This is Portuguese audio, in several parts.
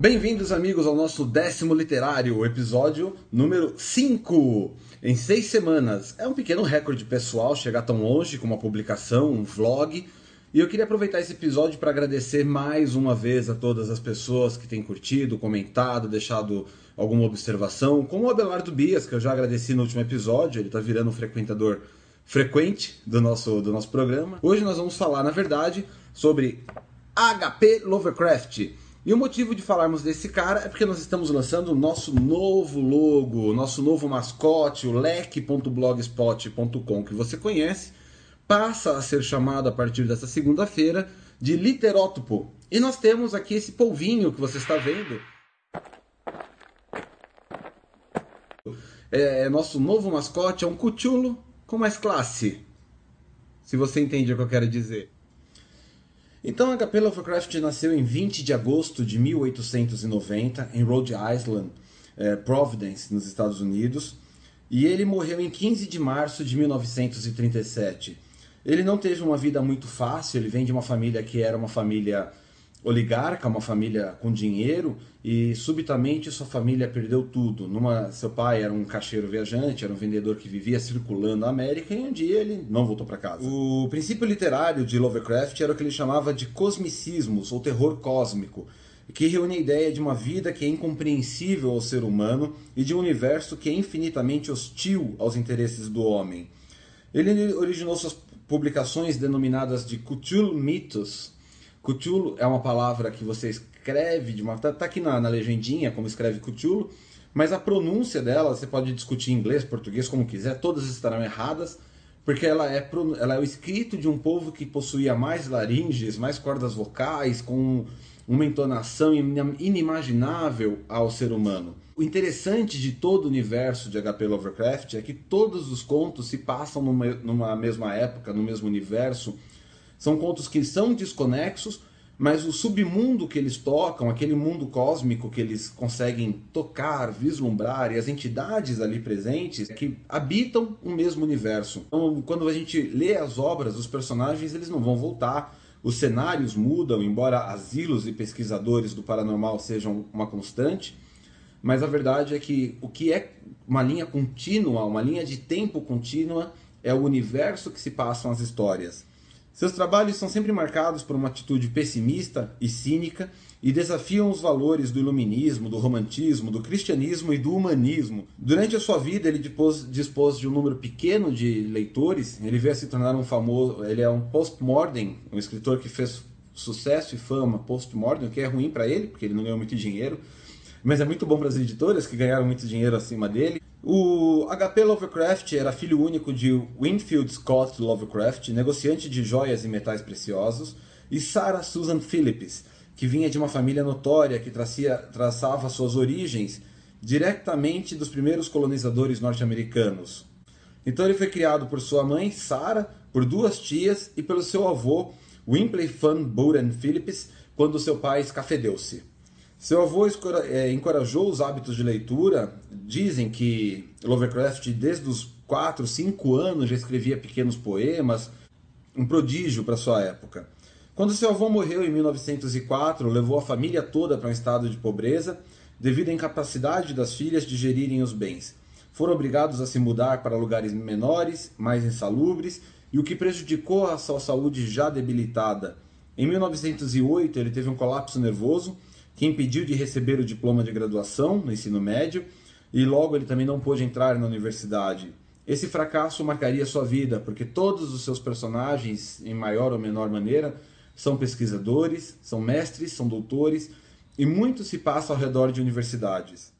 Bem-vindos, amigos, ao nosso décimo literário, episódio número 5. Em seis semanas. É um pequeno recorde pessoal chegar tão longe com uma publicação, um vlog. E eu queria aproveitar esse episódio para agradecer mais uma vez a todas as pessoas que têm curtido, comentado, deixado alguma observação, como o Abelardo Bias, que eu já agradeci no último episódio, ele está virando um frequentador frequente do nosso, do nosso programa. Hoje nós vamos falar, na verdade, sobre HP Lovecraft. E o motivo de falarmos desse cara é porque nós estamos lançando o nosso novo logo, nosso novo mascote, o leque.blogspot.com, que você conhece, passa a ser chamado a partir dessa segunda-feira de Literótopo. E nós temos aqui esse polvinho que você está vendo. É, é nosso novo mascote, é um cuchulo com mais classe. Se você entende o que eu quero dizer. Então, H.P. Lovecraft nasceu em 20 de agosto de 1890 em Rhode Island, eh, Providence, nos Estados Unidos, e ele morreu em 15 de março de 1937. Ele não teve uma vida muito fácil, ele vem de uma família que era uma família oligarca, uma família com dinheiro, e subitamente sua família perdeu tudo. Numa, seu pai era um caixeiro viajante, era um vendedor que vivia circulando a América, e um dia ele não voltou para casa. O princípio literário de Lovecraft era o que ele chamava de cosmicismos, ou terror cósmico, que reúne a ideia de uma vida que é incompreensível ao ser humano e de um universo que é infinitamente hostil aos interesses do homem. Ele originou suas publicações denominadas de Cthulhu Mitos, Cthulhu é uma palavra que você escreve de uma. Tá, tá aqui na, na, legendinha como escreve Cthulhu, mas a pronúncia dela você pode discutir em inglês, português, como quiser, todas estarão erradas, porque ela é, ela é o escrito de um povo que possuía mais laringes, mais cordas vocais, com uma entonação inimaginável ao ser humano. O interessante de todo o universo de H.P. Lovecraft é que todos os contos se passam numa, numa mesma época, no mesmo universo são contos que são desconexos, mas o submundo que eles tocam, aquele mundo cósmico que eles conseguem tocar, vislumbrar, e as entidades ali presentes que habitam o mesmo universo. Então, quando a gente lê as obras, os personagens eles não vão voltar, os cenários mudam, embora asilos e pesquisadores do paranormal sejam uma constante, mas a verdade é que o que é uma linha contínua, uma linha de tempo contínua, é o universo que se passam as histórias. Seus trabalhos são sempre marcados por uma atitude pessimista e cínica e desafiam os valores do iluminismo, do romantismo, do cristianismo e do humanismo. Durante a sua vida, ele dispôs, de um número pequeno de leitores. Ele veio a se tornar um famoso. Ele é um postmodern, um escritor que fez sucesso e fama postmodern, o que é ruim para ele, porque ele não ganhou muito dinheiro, mas é muito bom para as editoras que ganharam muito dinheiro acima dele. O HP Lovecraft era filho único de Winfield Scott Lovecraft, negociante de joias e metais preciosos, e Sarah Susan Phillips, que vinha de uma família notória que tracia, traçava suas origens diretamente dos primeiros colonizadores norte-americanos. Então ele foi criado por sua mãe, Sarah, por duas tias e pelo seu avô, Wimpley Fan Buren Phillips, quando seu pai escafedeu-se. Seu avô é, encorajou os hábitos de leitura. Dizem que Lovecraft, desde os 4, 5 anos, já escrevia pequenos poemas, um prodígio para sua época. Quando seu avô morreu em 1904, levou a família toda para um estado de pobreza devido à incapacidade das filhas de gerirem os bens. Foram obrigados a se mudar para lugares menores, mais insalubres, e o que prejudicou a sua saúde já debilitada. Em 1908, ele teve um colapso nervoso que impediu de receber o diploma de graduação no ensino médio e logo ele também não pôde entrar na universidade. Esse fracasso marcaria sua vida, porque todos os seus personagens, em maior ou menor maneira, são pesquisadores, são mestres, são doutores e muito se passa ao redor de universidades.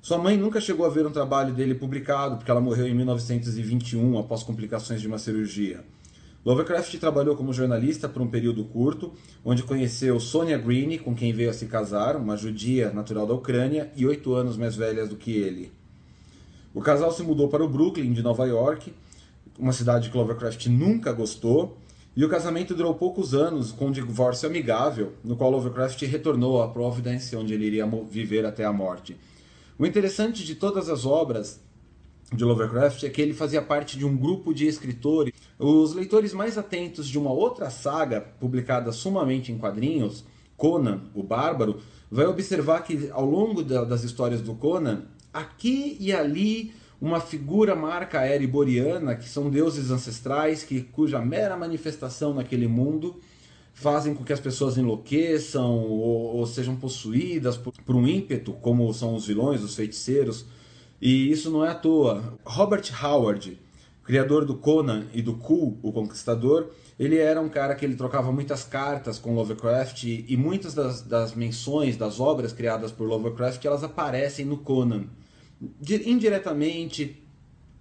Sua mãe nunca chegou a ver um trabalho dele publicado, porque ela morreu em 1921 após complicações de uma cirurgia. Lovecraft trabalhou como jornalista por um período curto, onde conheceu Sonia Greene, com quem veio a se casar, uma judia natural da Ucrânia e oito anos mais velha do que ele. O casal se mudou para o Brooklyn, de Nova York, uma cidade que Lovecraft nunca gostou, e o casamento durou poucos anos, com um divórcio amigável, no qual Lovecraft retornou a Providence, onde ele iria viver até a morte. O interessante de todas as obras de Lovecraft é que ele fazia parte de um grupo de escritores. Os leitores mais atentos de uma outra saga publicada sumamente em quadrinhos Conan, o Bárbaro, vai observar que ao longo das histórias do Conan, aqui e ali uma figura marca a que são deuses ancestrais que cuja mera manifestação naquele mundo fazem com que as pessoas enlouqueçam ou, ou sejam possuídas por, por, um ímpeto, como são os vilões, os feiticeiros. E isso não é à toa. Robert Howard, criador do Conan e do Ku, o Conquistador, ele era um cara que ele trocava muitas cartas com Lovecraft e, e muitas das, das, menções das obras criadas por Lovecraft elas aparecem no Conan. Indiretamente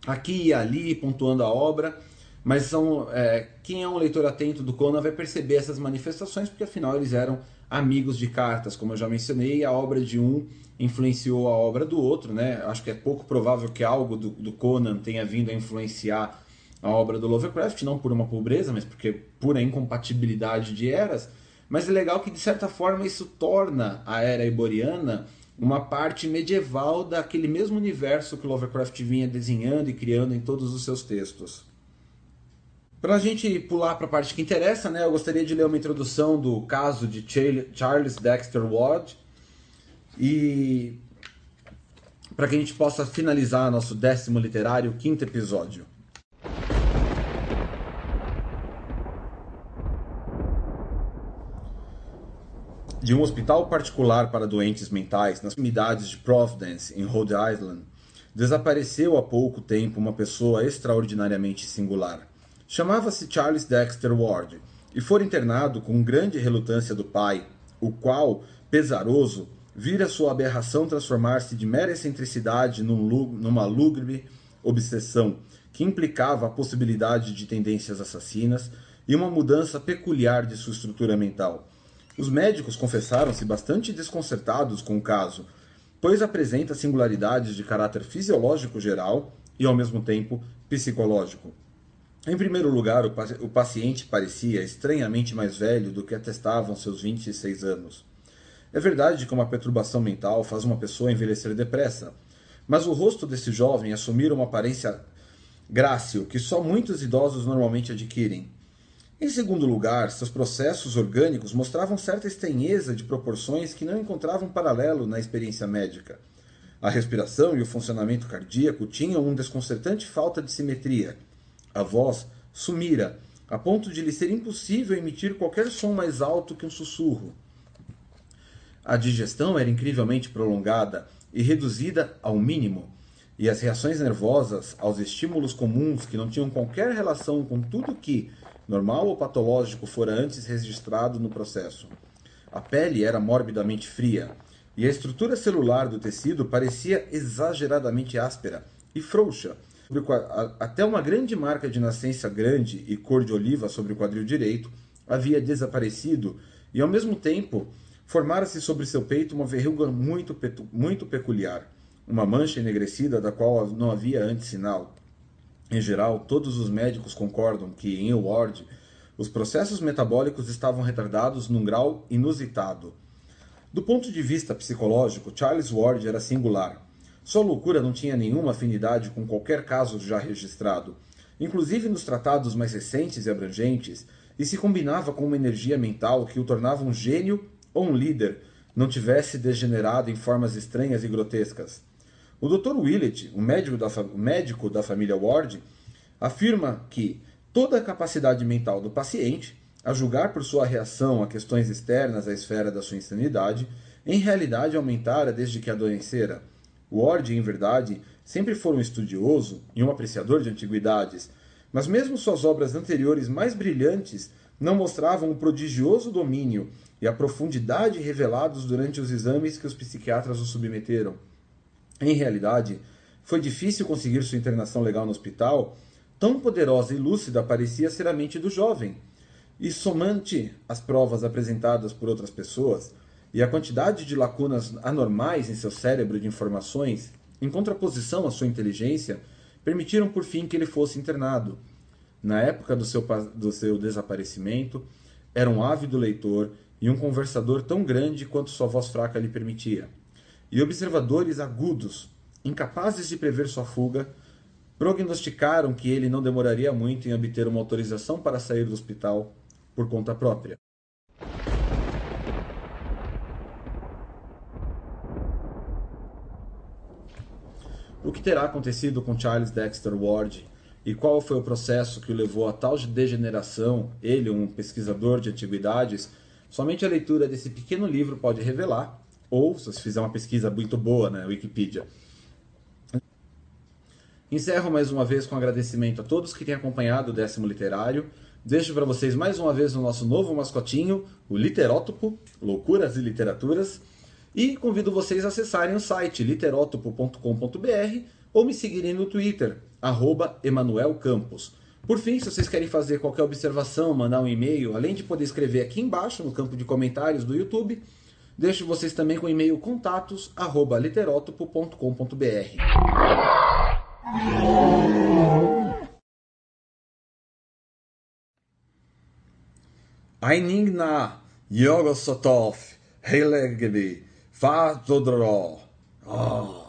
aqui e ali pontuando a obra mas são é, quem é um leitor atento do Conan vai perceber essas manifestações porque afinal eles eram amigos de cartas como eu já mencionei a obra de um influenciou a obra do outro né acho que é pouco provável que algo do, do Conan tenha vindo a influenciar a obra do Lovecraft, não por uma pobreza, mas porque pura incompatibilidade de eras. Mas é legal que de certa forma isso torna a era iboriana uma parte medieval daquele mesmo universo que Lovecraft vinha desenhando e criando em todos os seus textos. Para a gente pular para a parte que interessa, né, eu gostaria de ler uma introdução do caso de Charles Dexter Ward e para que a gente possa finalizar nosso décimo literário, quinto episódio. de um hospital particular para doentes mentais nas unidades de Providence, em Rhode Island, desapareceu há pouco tempo uma pessoa extraordinariamente singular. Chamava-se Charles Dexter Ward e foi internado com grande relutância do pai, o qual, pesaroso, vira sua aberração transformar-se de mera excentricidade num, numa lúgubre obsessão que implicava a possibilidade de tendências assassinas e uma mudança peculiar de sua estrutura mental os médicos confessaram-se bastante desconcertados com o caso, pois apresenta singularidades de caráter fisiológico geral e, ao mesmo tempo, psicológico. Em primeiro lugar, o paciente parecia estranhamente mais velho do que atestavam seus 26 anos. É verdade que uma perturbação mental faz uma pessoa envelhecer depressa, mas o rosto desse jovem assumira uma aparência grácil que só muitos idosos normalmente adquirem. Em segundo lugar, seus processos orgânicos mostravam certa estranheza de proporções que não encontravam paralelo na experiência médica. A respiração e o funcionamento cardíaco tinham uma desconcertante falta de simetria. A voz sumira, a ponto de lhe ser impossível emitir qualquer som mais alto que um sussurro. A digestão era incrivelmente prolongada e reduzida ao mínimo, e as reações nervosas aos estímulos comuns que não tinham qualquer relação com tudo que, normal ou patológico fora antes registrado no processo. A pele era morbidamente fria e a estrutura celular do tecido parecia exageradamente áspera e frouxa. Até uma grande marca de nascença grande e cor de oliva sobre o quadril direito havia desaparecido e, ao mesmo tempo, formara-se sobre seu peito uma verruga muito, muito peculiar, uma mancha enegrecida da qual não havia antes sinal. Em geral, todos os médicos concordam que, em Ward, os processos metabólicos estavam retardados num grau inusitado. Do ponto de vista psicológico, Charles Ward era singular. Sua loucura não tinha nenhuma afinidade com qualquer caso já registrado, inclusive nos tratados mais recentes e abrangentes, e se combinava com uma energia mental que o tornava um gênio ou um líder, não tivesse degenerado em formas estranhas e grotescas. O Dr. Willett, o médico da, médico da família Ward, afirma que toda a capacidade mental do paciente, a julgar por sua reação a questões externas à esfera da sua insanidade, em realidade aumentara desde que adoecera. Ward, em verdade, sempre foi um estudioso e um apreciador de antiguidades, mas mesmo suas obras anteriores mais brilhantes não mostravam o prodigioso domínio e a profundidade revelados durante os exames que os psiquiatras o submeteram. Em realidade, foi difícil conseguir sua internação legal no hospital, tão poderosa e lúcida parecia ser a mente do jovem. E somante as provas apresentadas por outras pessoas e a quantidade de lacunas anormais em seu cérebro de informações, em contraposição à sua inteligência, permitiram por fim que ele fosse internado. Na época do seu, do seu desaparecimento, era um ávido leitor e um conversador tão grande quanto sua voz fraca lhe permitia e observadores agudos, incapazes de prever sua fuga, prognosticaram que ele não demoraria muito em obter uma autorização para sair do hospital por conta própria. O que terá acontecido com Charles Dexter Ward e qual foi o processo que o levou a tal degeneração, ele, um pesquisador de antiguidades, somente a leitura desse pequeno livro pode revelar, ou se você fizer uma pesquisa muito boa na Wikipedia. Encerro mais uma vez com agradecimento a todos que têm acompanhado o décimo literário. Deixo para vocês mais uma vez o nosso novo mascotinho, o Literótopo, Loucuras e Literaturas. E convido vocês a acessarem o site literótopo.com.br ou me seguirem no Twitter, arroba Emanuel Campos. Por fim, se vocês querem fazer qualquer observação, mandar um e-mail, além de poder escrever aqui embaixo no campo de comentários do YouTube, deixo vocês também com o e-mail contatos arroba literótopo.com.br. さあ、どうだろう。ああ。